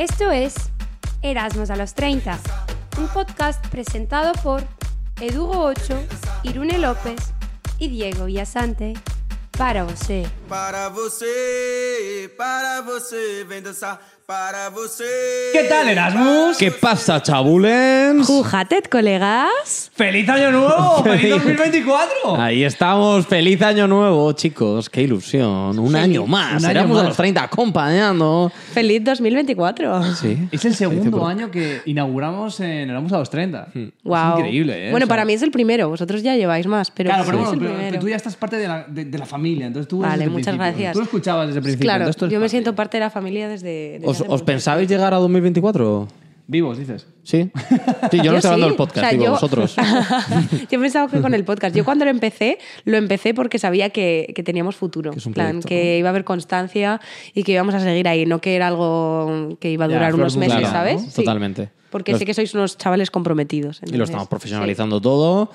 Esto es Erasmus a los 30, un podcast presentado por Edugo Ocho, Irune López y Diego Villasante para você. Para você, para você, para você. ¿Qué tal, Erasmus? ¿Qué pasa, chabulens? Jujatet, colegas. ¡Feliz Año Nuevo! ¡Feliz 2024! Ahí estamos, feliz año nuevo, chicos. Qué ilusión. Un año más. Un año Éramos a más. los 30 acompañando. Feliz 2024. Sí. Es el segundo año que inauguramos en Éramos a los 30. Wow. Es increíble, ¿eh? Bueno, O sea, para mí es el primero. Vosotros ya lleváis más, pero Claro, pero es bueno, el pero- primero. pero tú ya estás parte de la, de, de la familia, entonces tú Vale, desde el muchas principio. gracias. Tú lo escuchabas desde el principio. Claro, entonces tú eres yo me parte. siento parte de la familia desde. desde ¿Os, pensáis llegar a 2024? Vivos, dices. Sí. Sí, yo no estoy hablando sí. del podcast, O sea, digo yo- vosotros. yo pensaba que con el podcast. Yo cuando lo empecé, lo empecé porque sabía que, que teníamos futuro. Que es un plan, proyecto, que iba a haber constancia y que íbamos a seguir ahí, no que era algo que iba a Ya, durar flor unos de meses, butano, ¿sabes? ¿no? Sí. Totalmente. Porque Los- sé que sois unos chavales comprometidos. y lo entonces, estamos profesionalizando todo.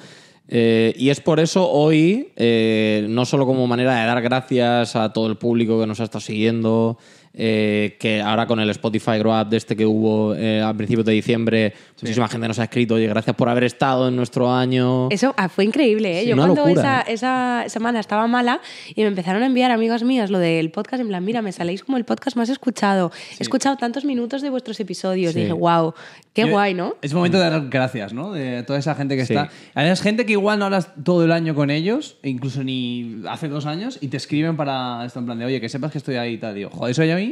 Eh, y es por eso hoy, eh, no solo como manera de dar gracias a todo el público que nos ha estado siguiendo, eh, que ahora con el Spotify Grow Up de este que hubo eh, a principios de diciembre, muchísima gente nos ha escrito, oye, gracias por haber estado en nuestro año. Eso ah, fue increíble, ¿eh? Sí, Yo una cuando locura, esa, esa semana estaba mala y me empezaron a enviar amigas mías lo del podcast, en plan, mira, me saléis como el podcast más escuchado. He escuchado tantos minutos de vuestros episodios. Sí. Dije, wow, qué Yo- guay, ¿no? Es momento de dar gracias, ¿no? De toda esa gente que Sí. está. Además, gente que igual no hablas todo el año con ellos, e incluso ni hace dos años, y te escriben para esto en plan de, oye, que sepas que estoy ahí y tal. Digo, joder, eso ya a mí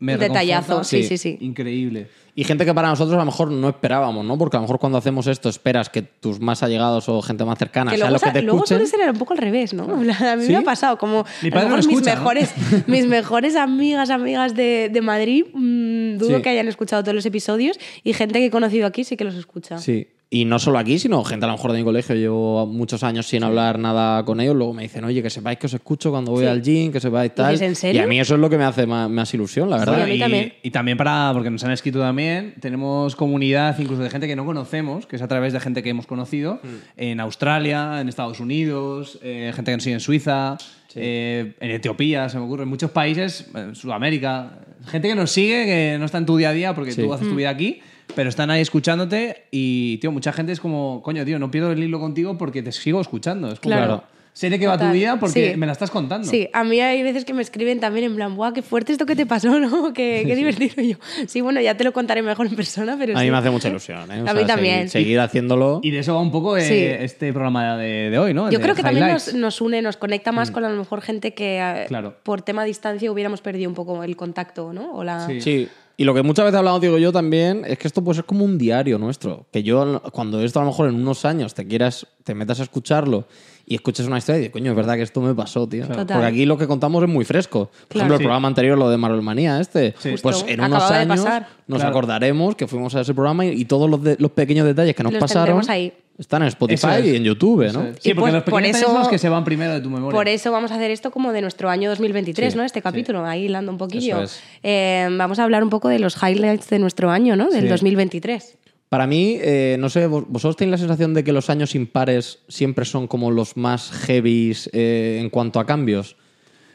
me Un detallazo, sí, Sí. sí, sí. Increíble. Y gente que para nosotros a lo mejor no esperábamos, ¿no? Porque a lo mejor cuando hacemos esto esperas que tus más allegados o gente más cercana Que sea luego, lo que te luego escuchen. suele ser un poco al revés, ¿no? A mí ¿Sí? me ha pasado como Mi a lo padre me mejor mis mejores, mis mejores amigas, amigas de, de Madrid, mm, dudo Sí. que hayan escuchado todos los episodios y gente que he conocido aquí sí que los escucha. Sí. Y no solo aquí, sino gente a lo mejor de mi colegio. Llevo muchos años sin hablar nada con ellos. Luego me dicen, oye, que sepáis que os escucho cuando voy Sí. al gym, que sepáis tal. dices, ¿en serio? Y a mí eso es lo que me hace más, más ilusión, la verdad. Sí, a mí y, también. y también para, porque nos han escrito también, tenemos comunidad incluso de gente que no conocemos, que es a través de gente que hemos conocido Mm. en Australia, en Estados Unidos, eh, gente que nos sigue en Suiza, eh, en Etiopía, se me ocurre, en muchos países, en Sudamérica. Gente que nos sigue, que no está en tu día a día porque Sí. tú haces tu vida aquí, pero están ahí escuchándote y, tío, mucha gente es como, coño, tío, no pierdo el hilo contigo porque te sigo escuchando. Es como, Claro. Sé de qué va tu vida porque Sí. me la estás contando. Sí, a mí hay veces que me escriben también en plan, ¡buah, qué fuerte esto que te pasó, ¿no? Qué, qué divertido yo. Sí, bueno, ya te lo contaré mejor en persona, pero A mí me hace mucha ilusión. ¿eh? O A mí sea, también. Seguir, seguir haciéndolo. Y de eso va un poco eh, Sí. este programa de, de hoy, ¿no? Yo De creo que también nos, une, nos conecta más con a lo mejor gente que eh, Claro. por tema distancia hubiéramos perdido un poco el contacto, ¿no? O la... Sí. Y lo que muchas veces hablamos, digo yo también, es que esto puede ser como un diario nuestro. Que yo, cuando esto a lo mejor en unos años te quieras, te metas a escucharlo y escuches una historia y dices, coño, es verdad que esto me pasó, tío. Total. Porque aquí lo que contamos es muy fresco. Por Claro. ejemplo, el Sí. programa anterior, lo de Marvel Manía, este. Pues en unos Acababa años nos Claro. acordaremos que fuimos a ese programa y, y todos los, de- los pequeños detalles que nos Los pasaron ahí. Están en Spotify es. y en YouTube, ¿no? es. Sí, porque pues los por eso- son los que se van primero de tu memoria. Por eso vamos a hacer esto como de nuestro año 2023, Sí, ¿no? Este capítulo, ahí hilando un poquillo. Es. Eh, vamos a hablar un poco de los highlights de nuestro año, ¿no? Del Sí. 2023. Para mí, eh, no sé, vos- vosotros tenéis la sensación de que los años impares siempre son como los más heavies eh, en cuanto a cambios.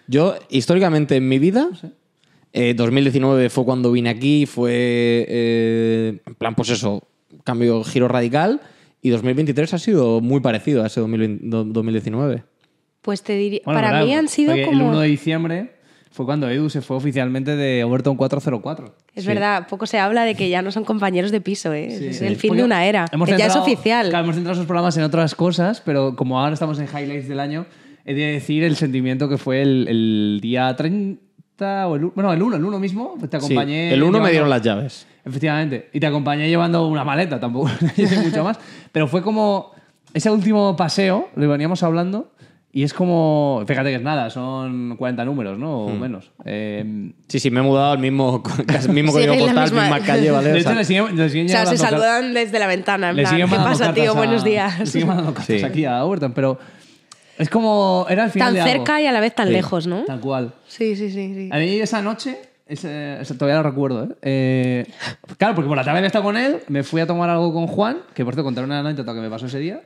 Yo, históricamente en mi vida, eh, 2019 fue cuando vine aquí, fue, eh, en plan, pues eso, cambio, giro radical, y 2023 ha sido muy parecido a ese 2020 do- 2019. Pues te diría, Bueno, para verdad, mí han sido como... El 1 de diciembre fue cuando Edu se fue oficialmente de Overton 404. Es verdad, poco se habla de que ya no son compañeros de piso, ¿eh? es Sí. el fin Porque de una era. hemos ya es centrado- oficial. Claro, hemos centrado esos programas en otras cosas, pero como ahora estamos en highlights del año, he de decir el sentimiento que fue el, el día 30 o el, bueno, el 1, el 1 mismo, te Sí, acompañé. el uno me llevando- dieron las llaves. Efectivamente. Y te acompañé llevando una maleta, tampoco hice mucho más. Pero fue como ese último paseo, lo veníamos hablando, y es como, fíjate que es nada, son 40 números, ¿no? Hmm. O menos. Eh, Sí, sí, me he mudado al mismo, casi mismo Sí, código la postal, misma- misma calle, ¿vale? de O hecho, sea, le siguen, le siguen o sea, se car- saludan desde la ventana. En le plan, ¿qué pasa, tío? a- Buenos días. Le siguen mandando cartas Sí. aquí a Overton, pero es como, era el final Tan de algo. cerca y a la vez tan Sí. lejos, ¿no? Tal cual. Sí, sí, sí. sí. A mí esa noche, ese- ese- todavía lo recuerdo, ¿eh? Eh, Claro, porque por la tarde había estado con él, me fui a tomar algo con Juan, que por cierto contaré una anécdota que me pasó ese día,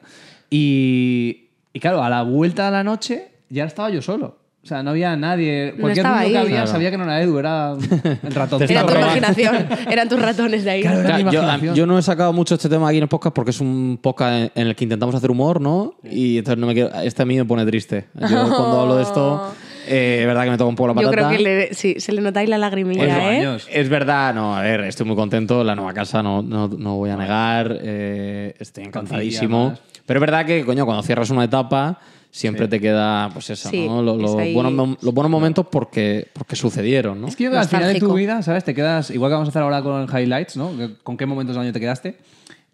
y, y claro, a la vuelta de la noche ya estaba yo solo. O sea, no había nadie. Cualquier estaba ruido que había Claro. sabía que no era Edu, era el ratón. Era tu imaginación, eran tus ratones de ahí. Claro, era- Claro, mi yo, yo no he sacado mucho este tema aquí en el podcast porque es un podcast en, en el que intentamos hacer humor, ¿no? Y entonces no me quiero, este a mí me pone triste. Yo cuando hablo de esto, eh, es verdad que me toca un poco la Yo patata. creo que le- sí, se le nota ahí la lagrimilla, ¿eh? años. Es verdad, no, a ver, estoy muy contento. La nueva casa no, no, no voy a negar. eh, estoy encantadísimo. Pero es verdad que, coño, cuando cierras una etapa, siempre te queda, pues eso, Sí, ¿no? Lo- es Los, ahí. buenos, los buenos momentos porque, porque sucedieron, ¿no? Es que yo creo que al final de tu vida, ¿sabes? Te quedas, igual que vamos a hacer ahora con highlights, ¿no? ¿Con qué momentos del año te quedaste?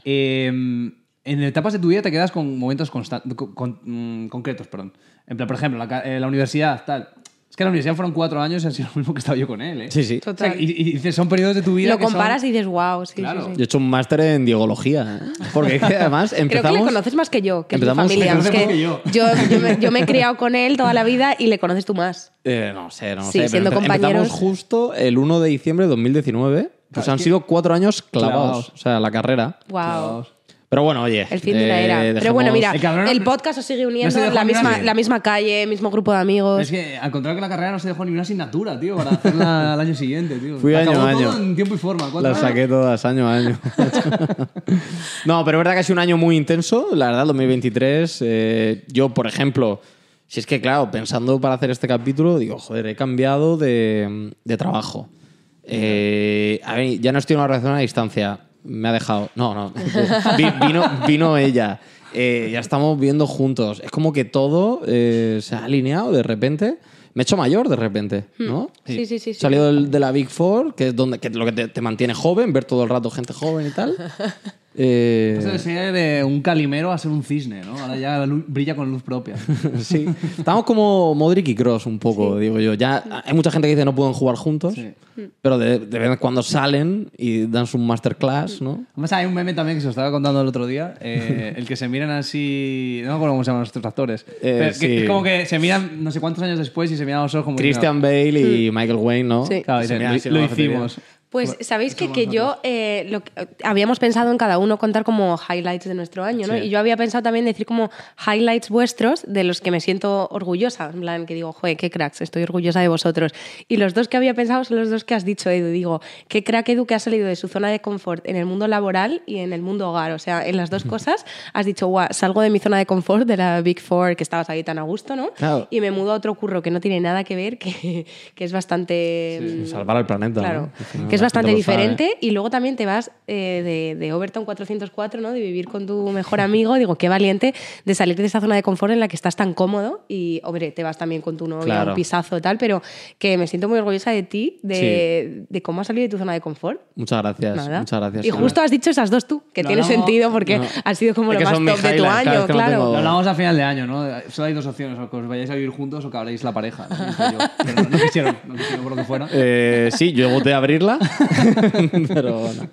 Eh, en etapas de tu vida te quedas con momentos constan- con- con- mm, concretos, perdón. En plan, por ejemplo, la, eh, la universidad, tal. Es que la universidad fueron cuatro años y ha sido lo mismo que he estado yo con él, ¿eh? Sí, sí. O sea, Total. y, y dices, son periodos de tu vida Lo que son- comparas y dices, wow, sí, Claro. sí, sí. Yo he hecho un máster en diegología. ¿eh? Porque es que además Creo que empezamos... le conoces más que yo, que es mi empezamos- familia. Le Es conoces que más que yo. yo, yo me, yo me he criado con él toda la vida y le conoces tú más. Eh, no sé, no Sí, sé. pero siendo empe- compañeros. Empezamos justo el 1 de diciembre de 2019. Pues han sido cuatro años clavados. Clavados. O sea, la carrera. Wow. Clavados. Pero bueno, oye. El fin de una eh, era. Pero bueno, mira, El cabrón no- el podcast os sigue no uniendo, dejó la misma, la misma calle, mismo grupo de amigos. Es que al contrario que la carrera no se dejó ni una asignatura, tío, para hacerla al año siguiente, tío. Fui año Acabó a año. todo en tiempo y forma. Las años. saqué todas año a año. no, pero es verdad que ha sido un año muy intenso. La verdad, 2023. eh, yo, por ejemplo, si es que, claro, pensando para hacer este capítulo, digo, joder, he cambiado de, de trabajo. Eh, a ver, ya no estoy en una relación a distancia. Me ha dejado. No, no. Vi- vino, vino ella. Eh, ya estamos viendo juntos. Es como que todo eh, se ha alineado de repente. Me he hecho mayor de repente, ¿no? Sí, sí, sí, sí. Salido del- de la Big Four, que es donde, que es lo que te, te mantiene joven, ver todo el rato gente joven y tal. Eh, Eso de ser de un calimero a ser un cisne, ¿no? Ahora ya brilla con luz propia. sí. Estamos como Modric y Cross un poco, digo yo. Ya hay mucha gente que dice no pueden jugar juntos, Sí. pero de, de vez en cuando salen y dan su masterclass, ¿no? Además hay un meme también que se os estaba contando el otro día, eh, el que se miran así, no me acuerdo cómo se llaman nuestros actores, pero que sí. es como que se miran no sé cuántos años después y se miran a los ojos como Christian Bale y Michael Wayne, ¿no? Sí. Claro, Se lo, lo hicimos. Pues sabéis que, que yo eh, lo que- habíamos pensado en cada uno contar como highlights de nuestro año, ¿no? Sí. Y yo había pensado también decir como highlights vuestros de los que me siento orgullosa, en plan que digo, joder, qué cracks, estoy orgullosa de vosotros. Y los dos que había pensado son los dos que has dicho, Edu. Digo, qué crack Edu que ha salido de su zona de confort en el mundo laboral y en el mundo hogar. O sea, en las dos cosas has dicho, guau, salgo de mi zona de confort, de la Big Four, que estabas ahí tan a gusto, ¿no? Claro. Y me mudo a otro curro que no tiene nada que ver, que, que es bastante... mm, Salvar al planeta, Claro, ¿no? Que es bastante sabe. diferente. Y luego también te vas eh, de, de Overton 404, ¿no? De vivir con tu mejor amigo. Digo, qué valiente de salir de esa zona de confort en la que estás tan cómodo. Y, hombre, te vas también con tu novia, Claro. un pisazo tal. Pero que me siento muy orgullosa de ti, de, de cómo has salido de tu zona de confort. Muchas gracias. Nada. Muchas gracias. Y justo has dicho esas dos tú, que No, tiene no, sentido porque no. has sido como Es lo más top de tu año, claro. Lo hablamos a final de año, ¿no? Solo hay dos opciones, o que os vayáis a vivir juntos o que abráis la pareja. ¿no? Dije yo. Pero no, no quisieron, no quisieron por lo que fuera. Eh, sí, yo voté a abrirla, pero no.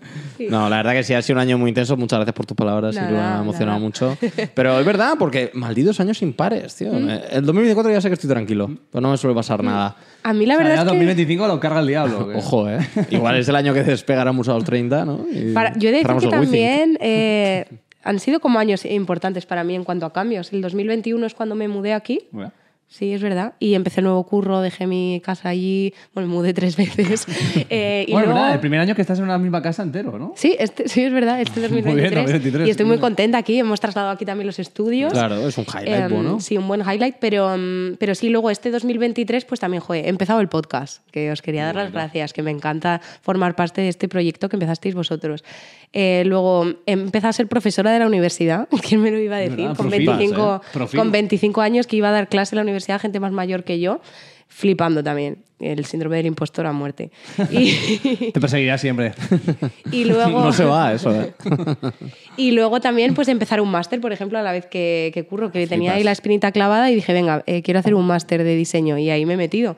No, la verdad que sí, ha sido un año muy intenso. Muchas gracias por tus palabras, Nada, Silvia, me ha emocionado nada. mucho. Pero es verdad, porque malditos años impares, tío. Eh, El 2024 ya sé que estoy tranquilo, pero no me suele pasar nada. A mí la O sea, verdad ya es que... 2025 lo carga el diablo. que- Ojo, ¿eh? Igual es el año que despegáramos a los 30, ¿no? Y Para- yo he de decir que también eh, han sido como años importantes para mí en cuanto a cambios. El 2021 es cuando me mudé aquí. Bueno. Sí, es verdad. Y empecé el nuevo curro, dejé mi casa allí, bueno, me mudé tres veces. Eh, y Bueno, luego- verdad, el primer año que estás en una misma casa entero, ¿no? Sí, este, sí, es verdad, este Muy bien, 2023. 2023, y estoy muy contenta aquí. Hemos trasladado aquí también los estudios. Claro, es un highlight Em, bueno. Sí, un buen highlight, pero, mm, pero sí, luego este 2023, pues también, joder, he empezado el podcast, que os quería dar las gracias, que me encanta formar parte de este proyecto que empezasteis vosotros. Eh, luego empezado a ser profesora de la universidad, ¿quién me lo iba a decir? Con, profilas, 25, ¿eh? Con 25 años que iba a dar clase en la universidad a gente más mayor que yo, flipando también. El síndrome del impostor a muerte. Y, Te perseguirá siempre. y luego... No se va eso, ¿eh? Y luego también pues empezar un máster, por ejemplo, a la vez que, que curro, que tenía ahí la espinita clavada y dije, venga, eh, quiero hacer un máster de diseño y ahí me he metido.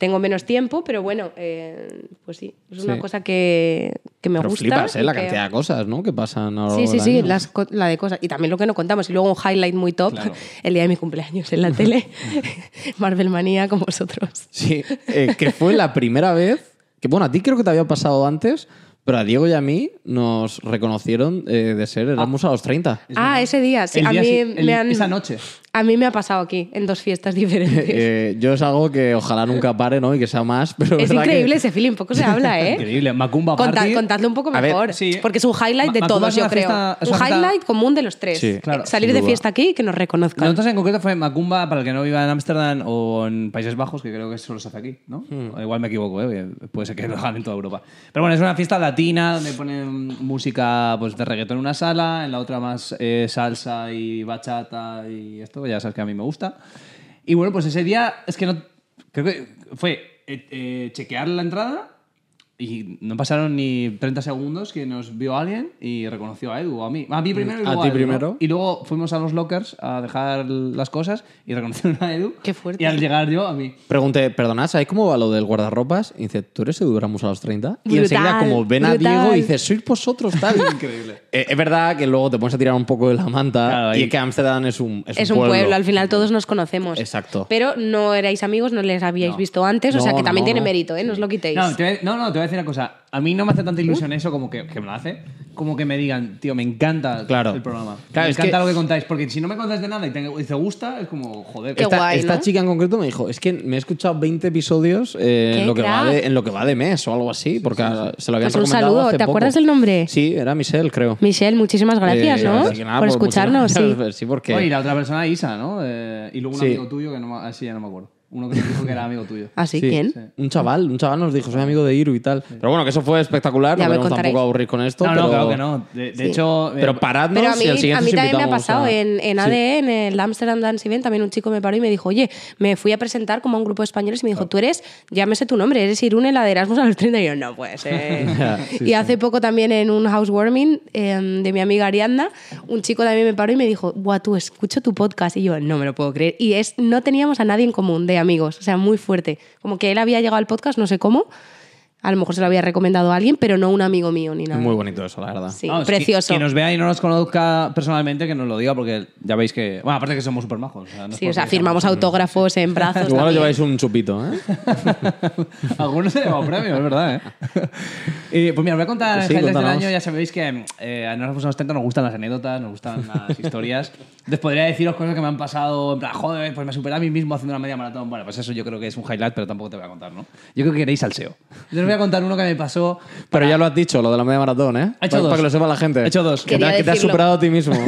Tengo menos tiempo, pero bueno, eh, pues sí, es una Sí. cosa que, que me Pero gusta. flipas, ¿eh? La que- cantidad de cosas, ¿no? Que pasan a lo Sí, sí, del sí, año. las la de cosas. Y también lo que no contamos. Y luego un highlight muy top, Claro. el día de mi cumpleaños en la tele, Marvel Manía con vosotros. Sí, eh, que fue la primera vez que, bueno, a ti creo que te había pasado antes, pero a Diego y a mí nos reconocieron eh, de ser Erasmus a los 30. ah, ese día, sí. El a día mí si- el- me han... Esa noche. A mí me ha pasado aquí, en dos fiestas diferentes. Eh, yo es algo que ojalá nunca pare, ¿no? Y que sea más, pero es que- increíble ese feeling, poco se habla, ¿eh? Increíble. Macumba Conta- Party. contadlo un poco ver, mejor. sí. Porque es un highlight de Macumba todos, yo creo. fiesta- un fiesta- highlight común de los tres. Sí, claro, Salir de fiesta aquí y que nos reconozcan. Nosotros en concreto fue Macumba, para el que no viva en Ámsterdam o en Países Bajos, que creo que solo se hace aquí, ¿no? Hmm. Igual me equivoco, ¿eh? puede ser que lo hagan en toda Europa. Pero bueno, es una fiesta latina donde ponen música pues, de reggaetón en una sala, en la otra más eh, salsa y bachata y esto, ya sabes que a mí me gusta. Y bueno, pues ese día es que no. Creo que fue eh, eh, chequear la entrada y no pasaron ni 30 segundos que nos vio alguien y reconoció a Edu o a mí. A mí primero y ¿A luego ti Edu, ¿no? primero? Y luego fuimos a los lockers a dejar las cosas y reconocieron a Edu. Qué fuerte. Y al llegar yo, a mí. Pregunté, perdonad, ¿sabéis cómo va lo del guardarropas? Y dice, ¿tú eres Edu Ramos a los 30? y Brutal, enseguida, como ven a brutal. Diego, y dice, sois vosotros, tal. Increíble. es verdad que luego te pones a tirar un poco de la manta Claro, y que Ámsterdam es un, es es un un pueblo. pueblo. al final todos nos conocemos. Exacto. Pero no erais amigos, no les habíais No. visto antes, o No, sea que no, también no, tiene no. mérito, ¿eh? No os lo quitéis. No, te a- no, no, te voy a decir una cosa. A mí no me hace tanta ilusión eso como que, que me lo hace. Como que me digan, tío, me encanta Claro. el programa. Claro, me es encanta que- lo que contáis. Porque si no me contáis de nada y te, y te gusta, es como, joder. Qué esta, guay, esta ¿no? chica en concreto me dijo, es que me he escuchado 20 episodios eh, ¡Qué en, lo que va crack! de, en lo que va de mes o algo así, porque se lo habían Pues un recomendado saludo, hace ¿te poco. acuerdas el nombre? Sí, era Michelle, creo. Michelle, muchísimas gracias, Eh, ¿no? así que nada, por pues, escucharnos, muchas sí. gracias. Sí, porque... Oye, y la otra persona, Isa, ¿no? Eh, y luego un Sí. amigo tuyo que no me, ah, sí, ya no me acuerdo. Uno que nos dijo que era amigo tuyo. ¿Ah, sí? Sí, ¿Quién? Un chaval, un chaval nos dijo, soy amigo de Iru y tal. Pero bueno, que eso fue espectacular, Ya no me queremos contaréis. tampoco aburrir con esto. No, pero... no, claro que no. De, de Sí. hecho, eh, Pero paradnos Pero a mí, y al a siguiente mí os también me ha invitamos pasado a- en, en Sí. ADE, en el Amsterdam Dance Event, también un chico me paró y me dijo, oye, me fui a presentar como a un grupo de españoles y me dijo, tú eres, llámese tu nombre, eres Irune, la de Erasmus a los 30. Y yo, no puede ser. Y sí. hace poco también en un housewarming eh, de mi amiga Ariadna, un chico también me paró y me dijo, buah, tú escucho tu podcast. Y yo, no me lo puedo creer. Y es, no teníamos a nadie en común de amigos, o sea, muy fuerte. Como que él había llegado al podcast, no sé cómo. A lo mejor se lo había recomendado a alguien, pero no un amigo mío ni nada. muy bonito eso, la verdad. Sí, vamos, precioso. Quien, quien nos vea y no nos conozca personalmente, que nos lo diga, porque ya veis que. Bueno, aparte que somos súper majos. O sea, no es Sí, o sea, firmamos seamos- autógrafos en brazos. Igual os también. lleváis un chupito, ¿eh? Algunos se llevan premio, es verdad, ¿eh? Y, pues mira, os voy a contar Pues sí, highlights del cuéntanos. año. Ya sabéis que eh, a nosotros nos nos gustan las anécdotas, nos gustan las historias. Entonces podría deciros cosas que me han pasado, en plan, joder, pues me superé a mí mismo haciendo una media maratón. Bueno, pues eso yo creo que es un highlight, pero tampoco te voy a contar, ¿no? Yo creo que queréis os voy a contar uno que me pasó. Pero ya lo has dicho, lo de la media maratón, ¿eh? Ha hecho para, dos. para que lo sepa la gente. Ha hecho dos. Que te, que te has superado a ti mismo.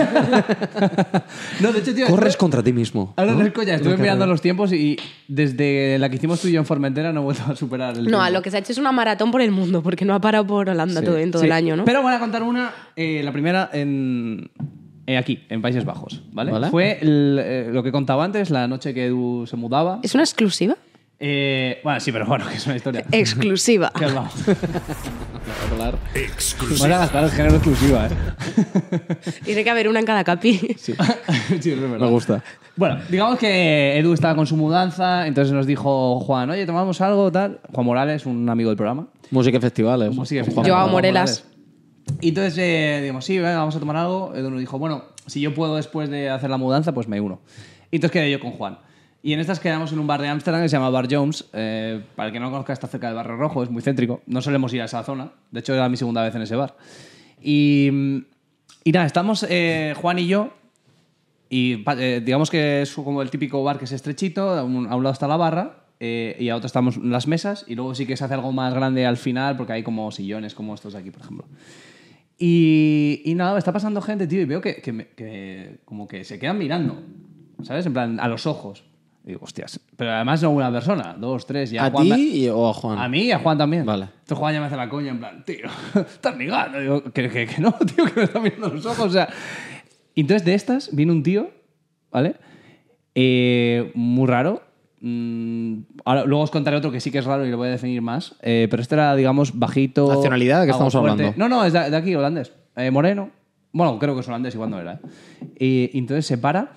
No, de hecho, tío. Corres estuve- contra ti mismo. Ahora ¿no? es coña, estuve mirando los tiempos y desde la que hicimos tú y yo en Formentera no he vuelto a superar el No, a tiempo. lo que se ha hecho es una maratón por el mundo, porque no ha parado por Holanda Sí. todo, en todo Sí, el año, ¿no? Pero voy a contar una, eh, la primera en, eh, aquí, en Países Bajos, ¿vale? Vale. Fue el, eh, lo que contaba antes, la noche que Edu se mudaba. ¿Es una exclusiva? Eh, bueno, sí, pero bueno, que es una historia. Exclusiva. Que os vamos. Espectacular. Vamos a gastar el género exclusiva, ¿eh? Tiene que haber una en cada capi. Sí, es verdad. Me gusta. Bueno, digamos que Edu estaba con su mudanza, entonces nos dijo Juan, oye, tomamos algo, tal. Juan Morales, un amigo del programa. Música y festivales. Música y festivales. Juan Joao Morelas. Y entonces eh, digamos, sí, venga, vamos a tomar algo. Edu nos dijo, bueno, si yo puedo después de hacer la mudanza, pues me uno. Y entonces quedé yo con Juan. Y en estas quedamos en un bar de Ámsterdam que se llama Bar Jones. Eh, para el que no conozca, está cerca del Barrio Rojo, es muy céntrico. No solemos ir a esa zona. De hecho, era mi segunda vez en ese bar. Y, y nada, estamos eh, Juan y yo. Y eh, digamos que es como el típico bar que es estrechito. A un, a un lado está la barra. eh, y a otro estamos las mesas. Y luego sí que se hace algo más grande al final porque hay como sillones como estos de aquí, por ejemplo. Y, y nada, está pasando gente, tío, y veo que, que me- que como que se quedan mirando, ¿sabes? En plan, a los ojos. Y digo, hostias. Pero además no una persona, dos, tres. Y ¿A me- ti o a Juan? A mí y a Juan también. Vale. Entonces Juan ya me hace la coña, en plan, tío, estás ligando. Digo, que, que, que no, tío, que me está mirando a los ojos. O sea. Y entonces de estas viene un tío, ¿vale? Eh, muy raro. Mm, ahora, luego os contaré otro que sí que es raro y lo voy a definir más. Eh, pero este era, digamos, bajito. ¿Nacionalidad? ¿De qué estamos fuerte. hablando? No, no, es de, de aquí, holandés. Eh, moreno. Bueno, creo que es holandés, igual no era. ¿eh? Y entonces se para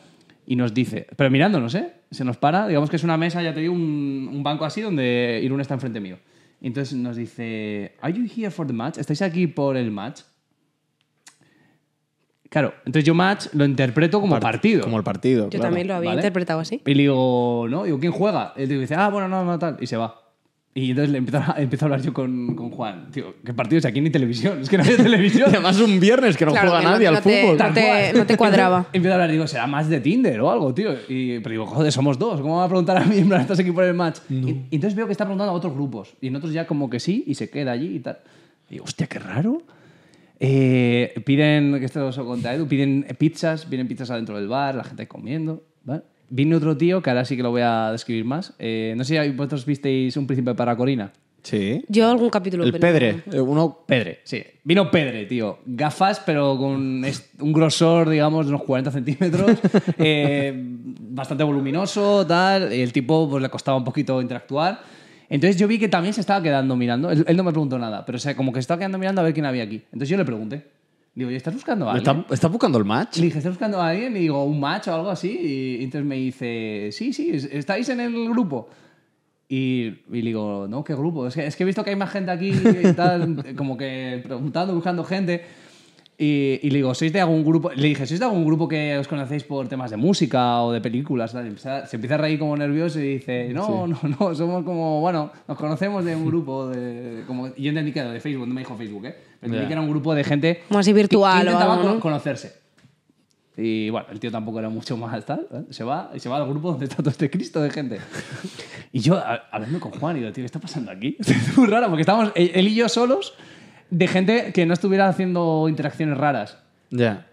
y nos dice, pero mirándonos, ¿eh? Se nos para, digamos que es una mesa, ya te digo, un, un banco así donde Irún está enfrente mío. Y entonces nos dice, ¿Are you here for the match? ¿Estáis aquí por el match? Claro, entonces yo match lo interpreto como partido. Como el partido. Yo claro. también lo había ¿vale? interpretado así. Y le digo, ¿no? Digo, ¿quién juega? Y dice, ah, bueno, no, no, tal. Y se va. Y entonces le empiezo a, empiezo a hablar yo con, con Juan. Tío, ¿qué partidos? Aquí ni televisión. Es que no había televisión. Y además un viernes que no Claro, juega que no- nadie no al te- fútbol. no te- no te cuadraba. Empiezo a hablar, digo, será más de Tinder o algo, tío. Y, pero digo, joder, somos dos. ¿Cómo me va a preguntar a mí? En plan, ¿estás aquí por el match? Y, y entonces veo que está preguntando a otros grupos. Y en otros ya como que sí, y se queda allí y tal. Y digo, hostia, qué raro. Eh, piden, que esto lo conté a Edu, piden pizzas, vienen pizzas adentro del bar, la gente comiendo. ¿vale? Vino otro tío, que ahora sí que lo voy a describir más. Eh, no sé si vosotros visteis Un Príncipe para Corina. Sí. Yo algún capítulo. El pero- Pedre. eh, Uno Pedre, sí. Vino Pedre, tío. Gafas, pero con un grosor, digamos, de unos 40 centímetros. eh, bastante voluminoso, tal. Y el tipo, pues le costaba un poquito interactuar. Entonces yo vi que también se estaba quedando mirando. Él, él no me preguntó nada, pero o sea, como que se estaba quedando mirando a ver quién había aquí. Entonces yo le pregunté. Digo, ¿y estás buscando a alguien? ¿Está, está buscando el match? Le dije, ¿estás buscando a alguien? Y digo, ¿un match o algo así? Y entonces me dice, sí, sí, es- ¿estáis en el grupo? Y, y le digo, no, ¿qué grupo? Es que, es que he visto que hay más gente aquí y tal, como que preguntando, buscando gente. Y, y le digo, ¿sois de algún grupo? Le dije, ¿sois de algún grupo que os conocéis por temas de música o de películas? Y empieza- se empieza a reír como nervioso y dice, no, no, no, somos como, bueno, nos conocemos de un grupo de... Como, y yo entendí que era de Facebook, no me dijo Facebook, ¿eh? Pero entendí Ya. que era un grupo de gente... Como así que- virtual que o intentaba algo, co- ¿no? conocerse. Y bueno, el tío tampoco era mucho más tal. ¿eh? Se va y se va al grupo donde está todo este Cristo de gente. Y yo a- hablando con Juan, y digo, tío, ¿qué está pasando aquí? Es muy raro porque estábamos él y yo solos de gente que no estuviera haciendo interacciones raras. Ya.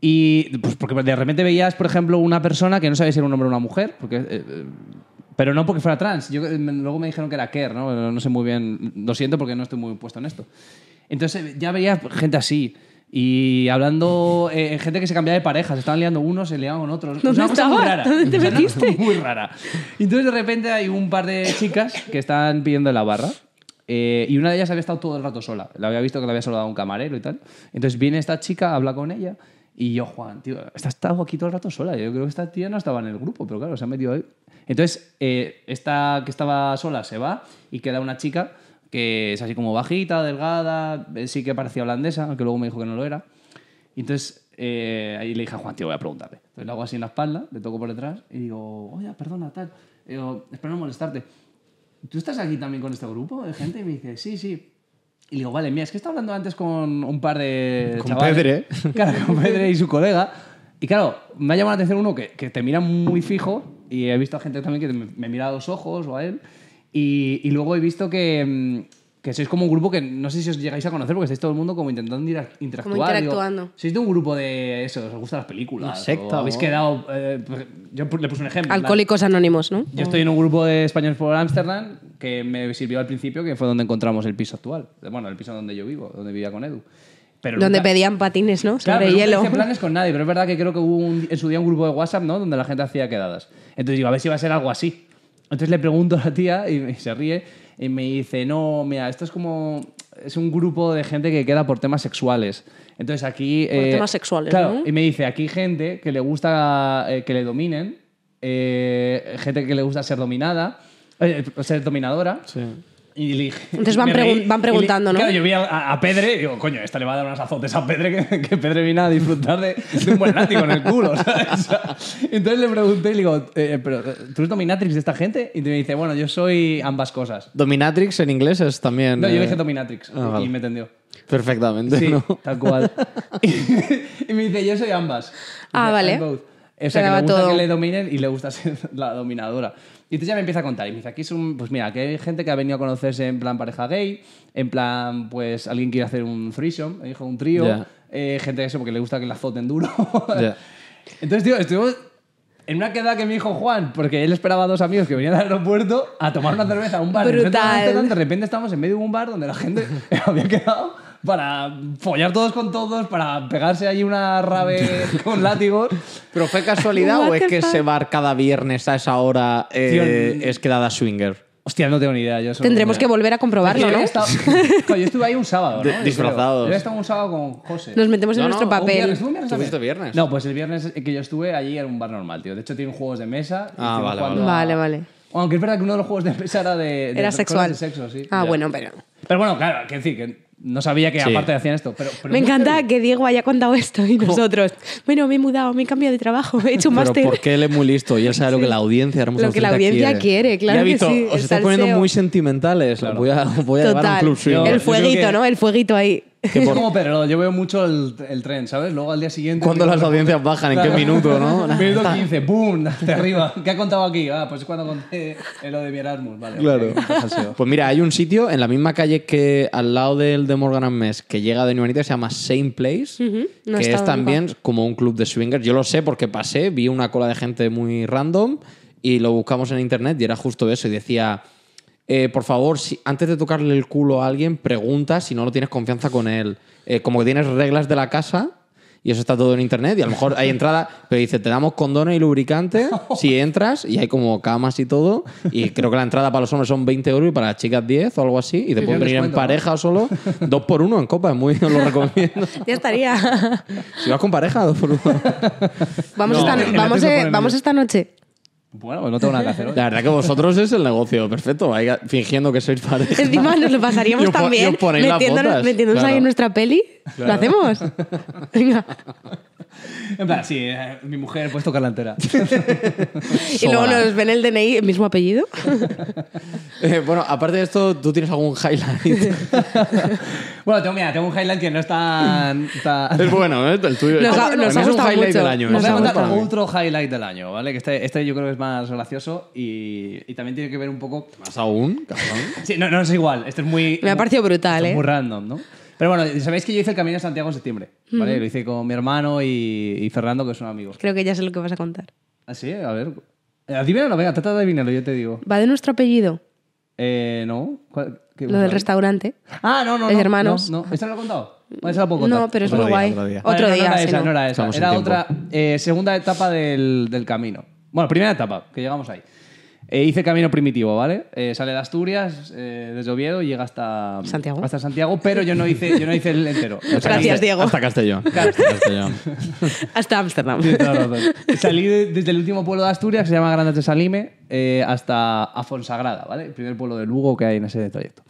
Y pues porque de repente veías, por ejemplo, una persona que no sabía si era un hombre o una mujer, porque, eh, eh, pero no porque fuera trans. Yo, eh, me- luego me dijeron que era Kerr, ¿no? No sé muy bien, lo siento porque no estoy muy puesto en esto. Entonces ya veía gente así. Y hablando, eh, gente que se cambiaba de pareja, se estaban liando unos, se liaban con otros. ¿Dónde Una cosa muy estabas? rara. ¿Dónde te O sea, una cosa metiste? Muy rara. Y entonces de repente hay un par de chicas que están pidiendo en la barra. Eh, y una de ellas había estado todo el rato sola. La había visto que le había saludado un camarero y tal. Entonces viene esta chica, habla con ella. Y yo, Juan, tío, esta ha estado aquí todo el rato sola. Yo creo que esta tía no estaba en el grupo, pero claro, se ha metido ahí. Entonces, eh, esta que estaba sola se va y queda una chica que es así como bajita, delgada, eh, sí que parecía holandesa, aunque luego me dijo que no lo era. Y entonces eh, ahí le dije a Juan, tío, voy a preguntarle. Entonces le hago así en la espalda, le toco por detrás y digo, oye, perdona, tal. Digo, espero no molestarte. ¿Tú estás aquí también con este grupo de gente? Y me dice, sí, sí. Y le digo, vale, mira, es que estaba hablando antes con un par de. Con chavales". Pedre. Claro, con Pedre y su colega. Y claro, me ha llamado la atención uno que, que te mira muy fijo y he visto a gente también que me, me mira a los ojos o a él. Y, y luego he visto que, mm, que sois como un grupo que no sé si os llegáis a conocer porque estáis todo el mundo como intentando ir a- interactuar. Como Digo, interactuando. ¿Sois de un grupo de eso? ¿Os gustan las películas? Una secta, ¿O habéis quedado...? eh, yo le puse un ejemplo. Alcohólicos anónimos, ¿no? yo estoy en un grupo de españoles por Ámsterdam que me sirvió al principio, que fue donde encontramos el piso actual. Bueno, el piso donde yo vivo, donde vivía con Edu. Pero Donde nunca- pedían patines, ¿no? Claro, Sobre pero nunca hielo. hice planes con nadie, pero es verdad que creo que hubo un- en su día un grupo de WhatsApp, ¿no? Donde la gente hacía quedadas. Entonces digo, a ver si va a ser algo así. Entonces le pregunto a la tía y se ríe y me dice, no, mira, esto es como... Es un grupo de gente que queda por temas sexuales. Entonces aquí... Por temas sexuales, Claro, ¿no? y me dice, aquí gente que le gusta eh, que le dominen, eh, gente que le gusta ser dominada, eh, ser dominadora. Sí. Y le dije- Entonces van me reí, pregun- van y le- preguntando, ¿no? Claro, yo vi a, a Pedre y digo, coño, esta le va a dar unas azotes a Pedre que, que Pedre viene a disfrutar de, de un buen látigo en el culo, ¿sabes? Entonces le pregunté y le digo, eh, pero ¿tú eres dominatrix de esta gente? Y me dice, bueno, yo soy ambas cosas. Dominatrix en inglés es también. No, yo eh, dije dominatrix ah, vale. y me entendió. Perfectamente. Sí, ¿no? tal cual. y me dice, yo soy ambas. Ah, Dice, vale. "I'm both". O Se sea, que le gusta todo. que le dominen y le gusta ser la dominadora. Y entonces ya me empieza a contar. Y me dice, aquí es un... Pues mira, que hay gente que ha venido a conocerse en plan pareja gay, en plan, pues alguien quiere hacer un threesome, me dijo un trío, Ya. eh, gente de eso porque le gusta que la azoten duro. Ya. Entonces, tío, estuvimos en una quedada que me dijo Juan, porque él esperaba a dos amigos que venían al aeropuerto a tomar una cerveza a un bar. en de Brutal. Ámsterdam. De repente estamos en medio de un bar donde la gente había quedado para follar todos con todos, para pegarse allí una rave con látigos. ¿Pero fue casualidad o es que ese bar cada viernes a esa hora eh, Tío, es quedada swinger? Hostia, no tengo ni idea. Yo Tendremos que volver a comprobarlo, Yo ¿no? había estado- yo estuve ahí un sábado, ¿no? Yo disfrazados. Yo estado un sábado con José. Nos metemos en No, nuestro no, Un papel. viernes, ¿tú un viernes viernes? No, pues el viernes que yo estuve allí era un bar normal, tío. De hecho, tienen juegos de mesa. Ah, vale, vale. a- Vale, vale. Aunque es verdad que uno de los juegos de mesa era de. de Era sexual. de sexo, sí. Ah, Ya. bueno, pero. Pero bueno, claro, que decir que No sabía que Sí. aparte hacían esto. Pero, pero Me encanta que Diego haya contado esto y nosotros. Bueno, me he mudado, me he cambiado de trabajo, he hecho un máster. porque él es muy listo y él sabe lo que la audiencia hermosa Lo que la audiencia quiere, claro Ya he que visto, sí, os estáis poniendo muy sentimentales. Claro. Voy a, voy a llevar a un Total. club el fueguito, que- ¿no? El fueguito ahí. Es como Pedro, yo veo mucho el, el tren, ¿sabes? Luego al día siguiente. Cuando digo, las audiencias bajan, ¿en qué minuto, no? Minuto 15, ¡boom! Hasta arriba. ¿Qué ha contado aquí? Ah, pues es cuando conté lo de mi Erasmus. Vale, Claro. salseo. Pues mira, hay un sitio en la misma calle que al lado del de Morgan and Mess que llega de Anita, se llama Same Place, no he que es también como un club de swingers. Yo lo sé porque pasé, vi una cola de gente muy random y lo buscamos en internet y era justo eso. Y decía, eh, por favor, si, antes de tocarle el culo a alguien, pregunta si no lo tienes confianza con él. Eh, como que tienes reglas de la casa y eso está todo en internet y a lo mejor hay entrada, pero dice, te damos condones y lubricante si entras y hay como camas y todo y creo que la entrada para los hombres son 20 euros y para las chicas 10 o algo así y te pueden venir en pareja o solo, dos por uno en copa, es muy, os lo recomiendo. Ya estaría. Si vas con pareja, dos por uno. Vamos, No, esta, el vamos, eh, vamos esta noche. Bueno, pues no tengo nada que hacer hoy. La verdad que vosotros es el negocio perfecto, vaya fingiendo que sois pareja. Encima nos lo pasaríamos os y también os ponéis las metiéndonos, botas, metiéndonos ahí claro. en nuestra peli. ¿Lo hacemos? Venga. En plan, sí, eh, mi mujer, puedes tocarla entera. Y luego nos ven el DNI, el mismo apellido. Eh, bueno, aparte de esto, ¿tú tienes algún highlight? bueno, tengo, mira, tengo un highlight que no es tan. tan- es bueno, ¿eh? El tuyo. Nos ha- A mí nos es ha un gustado highlight mucho. del año. Nos Os voy a ha contar para mí. otro highlight del año, ¿vale? Que este, este yo creo que es más gracioso y, y también tiene que ver un poco. ¿Más aún? Cabrón. Sí, no, no es igual. Este es muy. Me ha parecido brutal, esto es ¿eh? Muy random, ¿no? Pero bueno, sabéis que yo hice el camino de Santiago en septiembre, ¿vale? Lo hice con mi hermano y, y Fernando, que son amigos. Creo que ya sé lo que vas a contar. ¿Ah, sí? A ver. Adivínalo, venga, trata de adivinarlo, yo te digo. ¿Va de nuestro apellido? Eh, no. ¿Cuál- qué- Lo del restaurante. Ah, no, no. Es no, hermanos. No, no. ¿Esta no lo he contado? Vale, esa la puedo contar. No, pero es Otro muy día, guay. otro día. Otro Vale, día, no era esa, no. no era esa. Estamos Era otra eh, segunda etapa del, del camino. Bueno, primera etapa, que llegamos ahí. Eh, hice camino primitivo, ¿vale? Eh, sale de Asturias, eh, desde Oviedo y llega hasta Santiago. Hasta Santiago, pero yo no hice, yo no hice el entero. Gracias, Diego. Hasta Castellón. Hasta Castellón. Hasta Ámsterdam. Salí de- desde el último pueblo de Asturias, que se llama Grandes de Salime, eh, hasta Afonsagrada, ¿vale? El primer pueblo de Lugo que hay en ese trayecto.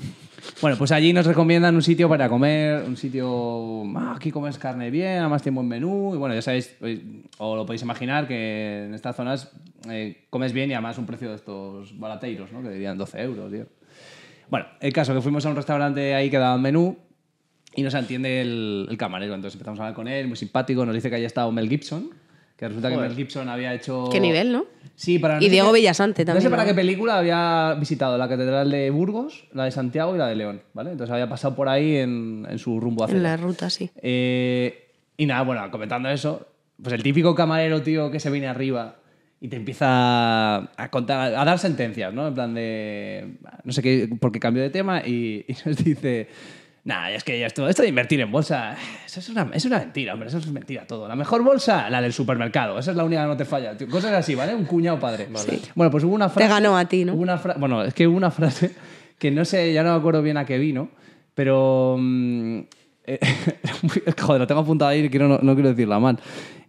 Bueno, pues allí nos recomiendan un sitio para comer, un sitio... ah, aquí comes carne bien, además tiene buen menú. Y bueno, ya sabéis, eh, o lo podéis imaginar, que en estas zonas eh, comes bien y además un precio de estos barateiros, ¿no? Que dirían 12 euros, tío. Bueno, el caso que fuimos a un restaurante ahí que daba menú y nos entiende el, el camarero. Entonces empezamos a hablar con él, muy simpático. Nos dice que haya estado Mel Gibson, que resulta que Mel Gibson había hecho. Qué nivel, ¿no? Sí, para. Y sé Diego qué- Villasante No también, sé para ¿no? qué película había visitado la Catedral de Burgos, la de Santiago y la de León, ¿vale? Entonces había pasado por ahí en, en su rumbo hacia. En la ruta, sí. Eh, y nada, bueno, comentando eso, pues el típico camarero, tío, que se viene arriba y te empieza a contar, a dar sentencias, ¿no? En plan de. No sé qué, porque cambió de tema y, y nos dice. Nah, es que esto, esto de invertir en bolsa, eso es una, es una mentira, hombre, eso es mentira todo. La mejor bolsa, la del supermercado, esa es la única que no te falla. tío. Cosas así, ¿vale? Un cuñado padre. Bueno, pues hubo una frase. ganó a ti, ¿no? hubo una fra- bueno, es que hubo una frase que no sé, ya no me acuerdo bien a qué vino, pero. mm, eh, joder, lo tengo apuntado ahí y quiero, no, no quiero decirla mal.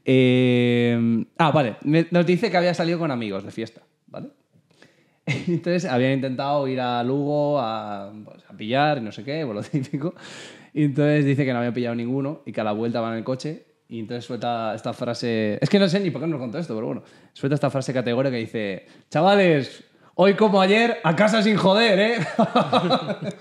Eh, ah, vale. Me- nos dice que había salido con amigos de fiesta, ¿vale? Entonces habían intentado ir a Lugo a, pues, a pillar y no sé qué, por lo típico. Y entonces dice que no había pillado ninguno y que a la vuelta van en el coche. Y entonces suelta esta frase. Es que no sé ni por qué nos contó esto, pero bueno. Suelta esta frase categórica que dice: Chavales, hoy como ayer, a casa sin joder, ¿eh?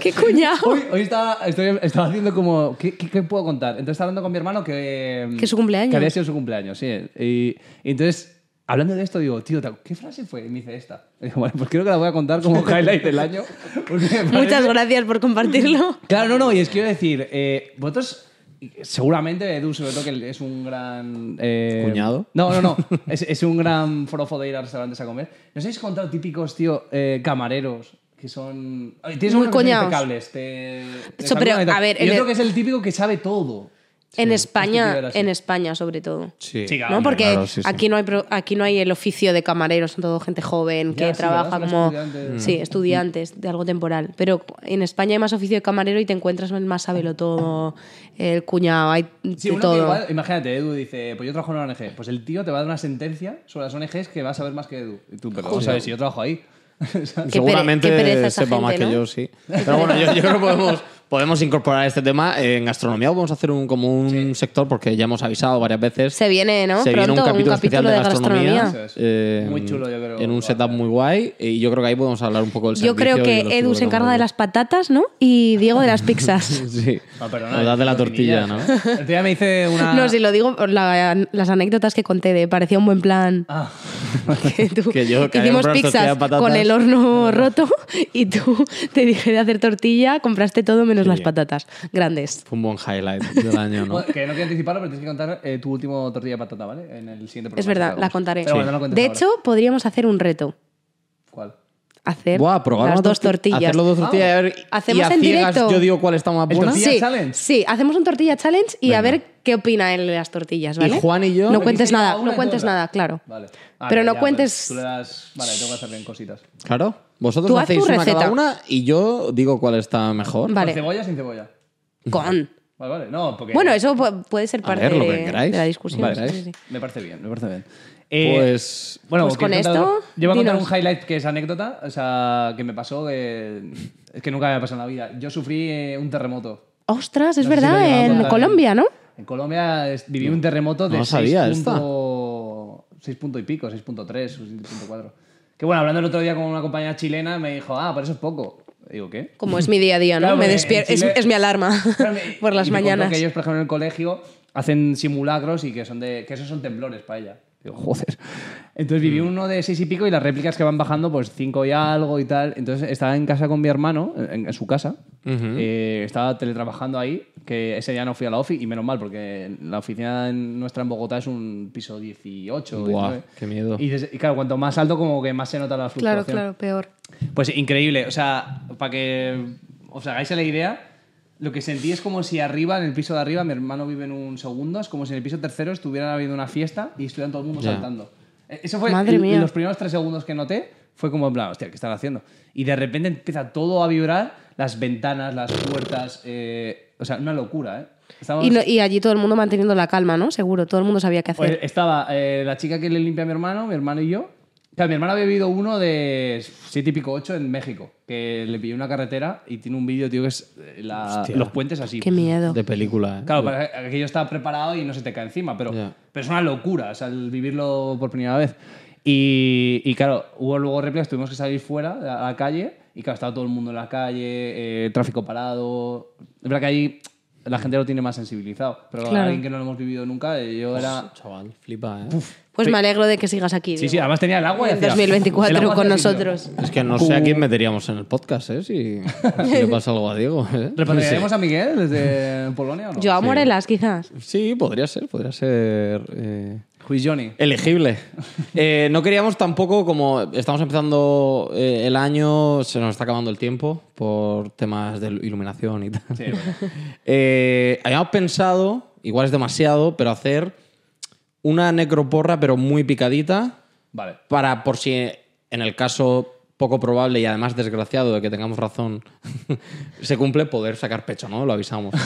¡Qué cuñado! Hoy, hoy estaba, estoy- estaba haciendo como. ¿qué, qué, qué puedo contar? Entonces estaba hablando con mi hermano que. Que su cumpleaños. Que había sido su cumpleaños, sí. Y, y entonces, hablando de esto, digo, tío, ¿qué frase fue? Y me dice esta. Y digo, bueno, pues creo que la voy a contar como highlight del año. porque me Muchas parece- gracias por compartirlo. Claro, no, no, y es quiero decir, eh, vosotros. Seguramente Edu, sobre todo que es un gran... eh, ¿Cuñado? No, no, no. Es, es un gran forofo de ir a restaurantes a comer. ¿Nos habéis contado típicos, tío, eh, camareros que son... Tienes Muy impecables. Te, te pero, a ver, Y en otro el- que es el típico que sabe todo. En España, en España sobre todo. Sí. Sí, claro, ¿no? Porque claro, sí, sí. Aquí, no hay pro- aquí no hay el oficio de camareros, son todo gente joven que Ya, trabaja como estudiantes. sí, estudiantes de algo temporal. Pero en España hay más oficio de camarero y te encuentras el más sabelo todo, el cuñado, hay Sí, de uno todo. que igual, imagínate, Edu dice, pues yo trabajo en una ONG. Pues el tío te va a dar una sentencia sobre las ONGs que va a saber más que Edu. Y tú, pero ¿cómo sabes si yo trabajo ahí? Seguramente qué pereza esa sepa más que ¿no? yo, sí. Pero bueno, yo, yo creo que podemos, podemos incorporar este tema. En gastronomía vamos a hacer un, como un sector, porque ya hemos avisado varias veces. Se viene, ¿no? Se viene un capítulo, especial de gastronomía. Eso es. eh, Muy chulo, yo creo. En un setup muy guay. Y yo creo que ahí podemos hablar un poco del Yo creo servicio que Edu se encarga de las patatas, ¿no? Y Diego de las pizzas. Sí. Ah, pero O das de la tortilla, ¿no? El día me hice una. No, si lo digo, por la- las anécdotas que conté de parecía un buen plan. Ah, que tú- Que yo- que hicimos pizzas de patatas. con el horno roto y tú te dije de hacer tortilla, compraste todo menos Sí. las patatas grandes. Fue un buen highlight del año, ¿no? bueno, que no quiero anticiparlo, pero tienes que contar eh, tu último tortilla de patata, ¿vale? En el siguiente programa. Es verdad, la contaré. Pero bueno, no lo cuentes de ahora. hecho, podríamos hacer un reto. ¿Cuál? Hacer Buah, las dos torti- tortillas. Hacer los dos tortillas y a ver- Hacemos y a en ciegas directo. yo digo cuál está más ¿El buena. tortilla Sí, challenge? sí, hacemos un tortilla challenge y a ver qué opina él de las tortillas, ¿vale? Juan y yo- No cuentes nada, no y cuentes otra. nada, claro. Vale. Ah, Pero no ya, cuentes- tú le das. Vale, tengo que hacer bien cositas. Claro. Vosotros Tú hacéis una cada una y yo digo cuál está mejor. Vale. ¿Con cebolla o sin cebolla? Con. Vale, vale. No, porque. Bueno, eso pu- puede ser parte ver, lo que de, queráis. de la discusión. Vale, sí. Me parece bien, me parece bien. Eh, Pues. Bueno, Pues con ¿quieres contar- esto, Yo voy a contar dinos. un highlight que es anécdota, o sea, que me pasó, que es que nunca me ha pasado en la vida. Yo sufrí eh, un terremoto. Ostras, es No si verdad, a en. Colombia, ¿no? En Colombia es- viví un terremoto de No 6 sabía esta. punto, 6 punto y pico, 6.3 o 6.4. Que bueno, hablando el otro día con una compañera chilena, me dijo, ah, pero eso es poco. Digo, ¿qué? Como es mi día a día, ¿no? Claro, me porque despier- en es, es mi alarma me- por las y me mañanas. que ellos, por ejemplo, en el colegio hacen simulacros y que son de que esos son temblores para ella. Digo, joder. Entonces viví uno de seis y pico y las réplicas que van bajando, pues cinco y algo y tal. Entonces estaba en casa con mi hermano, en, en su casa. Eh, estaba teletrabajando ahí, que ese día no fui a la ofi y menos mal, porque la oficina nuestra en Bogotá es un piso 18. Buah, 19. qué miedo. Y, y claro, cuanto más alto, como que más se nota la Claro, fluctuación. claro, peor. Pues increíble, o sea, para que os hagáis la idea, lo que sentí es como si arriba, en el piso de arriba, mi hermano vive en un segundo, es como si en el piso tercero estuviera habiendo una fiesta y estuvieran todo el mundo saltando. Eh, Eso fue Madre el- mía. los primeros tres segundos que noté, fue como en plan, hostia, ¿qué están haciendo? Y de repente empieza todo a vibrar, las ventanas, las puertas, eh, o sea, una locura, ¿eh? Estábamos- Y, no- y allí todo el mundo manteniendo la calma, ¿no? Seguro, todo el mundo sabía qué pues hacer. estaba eh, la chica que le limpia a mi hermano, mi hermano y yo. Claro, mi hermano había vivido uno de siete y pico, ocho en México, que le pilló una carretera y tiene un vídeo, tío, que es eh, la- Hostia. los puentes así. Qué miedo. De película, ¿eh? Claro, para que aquello está preparado y no se te cae encima, pero, Ya. pero es una locura, o sea, el vivirlo por primera vez. Y, y claro, hubo luego réplicas, tuvimos que salir fuera a la calle y claro, estaba todo el mundo en la calle, eh, tráfico parado. Es verdad que ahí la gente lo tiene más sensibilizado, pero Claro. alguien que no lo hemos vivido nunca, eh, yo era... Chaval, flipa, ¿eh? Pues me alegro de que sigas aquí. Sí, sí, además tenía el agua y en hacía- 2024 el agua con nosotros. Es que no sé a quién meteríamos en el podcast, ¿eh? Si, si le pasa algo a Diego, ¿eh? ¿Repatriaremos a Miguel desde Polonia o no? Yo a Morelas, quizás. Sí, podría ser, podría ser... eh, Is Johnny? Elegible. Eh, no queríamos tampoco, como estamos empezando eh, el año, se nos está acabando el tiempo por temas de iluminación y tal. Sí, bueno. Eh, habíamos pensado, igual es demasiado, pero hacer una necroporra, pero muy picadita, Vale. para por si en el caso poco probable y además desgraciado de que tengamos razón se cumple, poder sacar pecho, ¿no? Lo avisamos.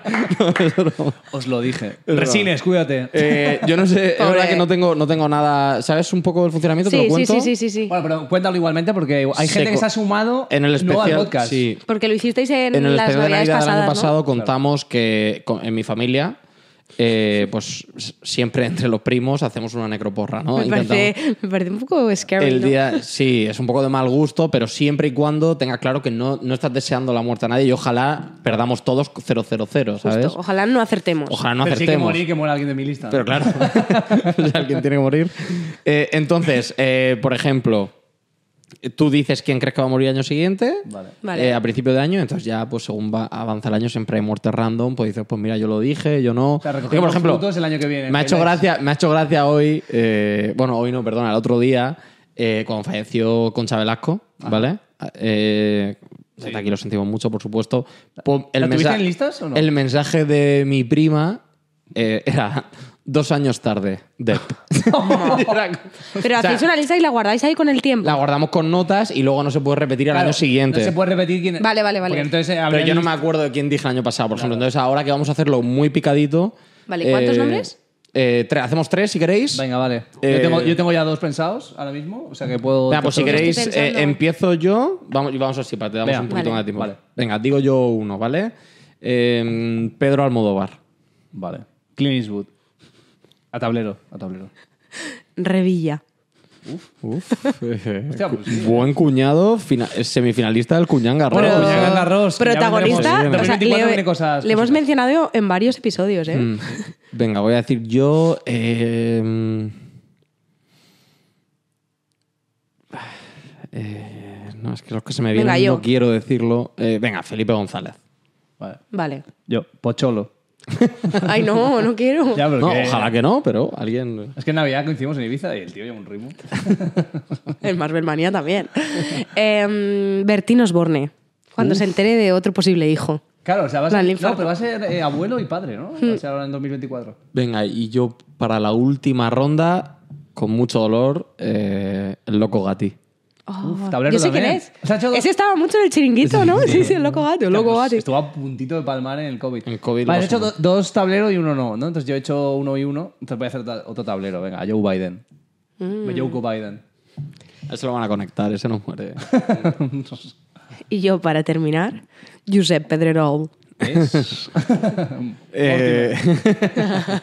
Os lo dije. Resines, cuídate. Eh, yo no sé, es Pobre. verdad que no tengo, no tengo nada. ¿Sabes un poco el funcionamiento? ¿Te Sí, lo sí, cuento? sí, sí, sí, sí. Bueno, pero cuéntalo igualmente porque hay Se gente que se ha sumado En el no especial, al podcast. sí. Porque lo hicisteis en, En el las especial de del año pasado contamos que con- en mi familia, eh, pues siempre entre los primos hacemos una necroporra, ¿no? Me parece, me parece un poco scary, el ¿no? día, sí, es un poco de mal gusto, pero siempre y cuando tenga claro que no, no estás deseando la muerte a nadie y ojalá perdamos todos 000, ¿sabes? Justo. Ojalá no acertemos. Ojalá no pero sí que acertemos. morir, que muera alguien de mi lista. Pero claro, alguien tiene que morir. Eh, entonces, eh, por ejemplo, tú dices quién crees que va a morir el año siguiente. Vale. Vale. eh, a principio de año, entonces ya, pues según va, avanza el año, siempre hay muertes random. Pues dices, pues mira, yo lo dije, yo no. O sea, por ejemplo, el año que viene. me ha hecho gracia, me ha hecho gracia hoy, eh, bueno, hoy no, perdona, el otro día, eh, cuando falleció Concha Velasco, ¿vale? Eh, desde aquí lo sentimos mucho, por supuesto. Po- ¿La en listas o no? El mensaje de mi prima eh, era dos años tarde. Dead. Pero O sea, hacéis una lista y la guardáis ahí con el tiempo. La guardamos con notas y luego no se puede repetir al Claro, año siguiente. No se puede repetir quién. Vale, vale, vale. Porque entonces eh, Pero yo no me acuerdo de quién dije el año pasado, por ejemplo. Entonces ahora que vamos a hacerlo muy picadito. Vale, ¿cuántos eh, nombres? Eh, hacemos tres si queréis. Venga, vale. Eh, yo, tengo, yo tengo ya dos pensados ahora mismo, o sea que puedo... Venga, pues si queréis, pensando. eh, empiezo yo. Vamos, y vamos así, para te damos Venga, un poquito vale. más de tiempo. Vale. Venga, digo yo uno, ¿vale? Eh, Pedro Almodóvar. Vale. Clint Eastwood. A tablero, a tablero. Revilla. Uf. Hostia, pues sí. Buen cuñado, fina- semifinalista del Cuñán Garros. Cuñán Garros, que ya protagonista. veremos. o sea, 2024 le, viene cosas le hemos cositas. mencionado en varios episodios, ¿eh? Mm. Venga, voy a decir yo. eh, eh, no, es que los que se me Venga, vienen yo. no quiero decirlo. Eh, venga, Felipe González. Vale. Vale. Yo, Pocholo. Ay, no, no quiero. Ya, pero No, que- ojalá que no, pero alguien. Es que en Navidad coincidimos en Ibiza y el tío lleva un ritmo. El Marvelmanía también. Em, Bertín Osborne. Cuando se entere de otro posible hijo. Claro, o sea, va a ser, infarto. no, pero va a ser eh, abuelo y padre, ¿no? Va a ser ahora en 2024. Venga, y yo para la última ronda, con mucho dolor, eh, el loco Gatti. Oh, tablero yo sé también. quién es. Ha hecho dos- Ese estaba mucho en el chiringuito, ¿no? Sí, sí, el loco gato, el loco gato. Estuvo a puntito de palmar en el COVID. En COVID Vale, lo he hecho do- dos tableros y uno no, ¿no? Entonces yo he hecho uno y uno. Entonces voy a hacer ta- otro tablero. Venga, Joe Biden. Mm. Joe Biden. A ese lo van a conectar, ese no muere. Y yo, para terminar, Josep Pedrerol. ¿Ves? Eh,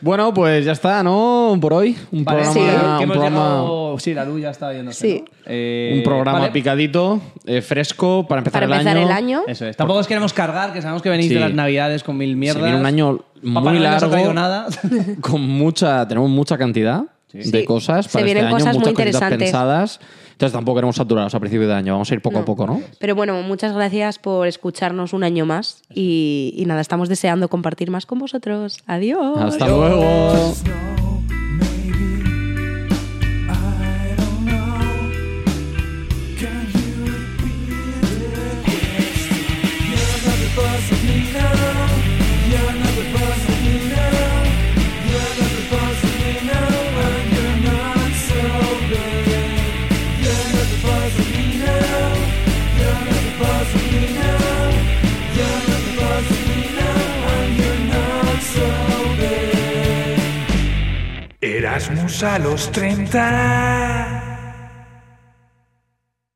bueno, pues ya está, ¿no? Por hoy. Un Vale, programa. Sí. un hemos programa, llegado- Sí, la luz ya está yéndose. Sí. ¿no? Eh, un programa vale. picadito, eh, fresco, para empezar, Para empezar el el año. año. Eso es. Tampoco os queremos cargar, que sabemos que venís Sí. de las navidades con mil Se mierdas. viene un año Papá muy no ha largo. traído nada. con mucha, tenemos mucha cantidad de cosas Se para vienen este año, cosas muy muchas interesantes. pensadas. Entonces tampoco queremos saturaros a principio de año, vamos a ir poco a poco, ¿no? Pero bueno, muchas gracias por escucharnos un año más. Y, y nada, estamos deseando compartir más con vosotros. Adiós. Hasta luego. Erasmus a los 30.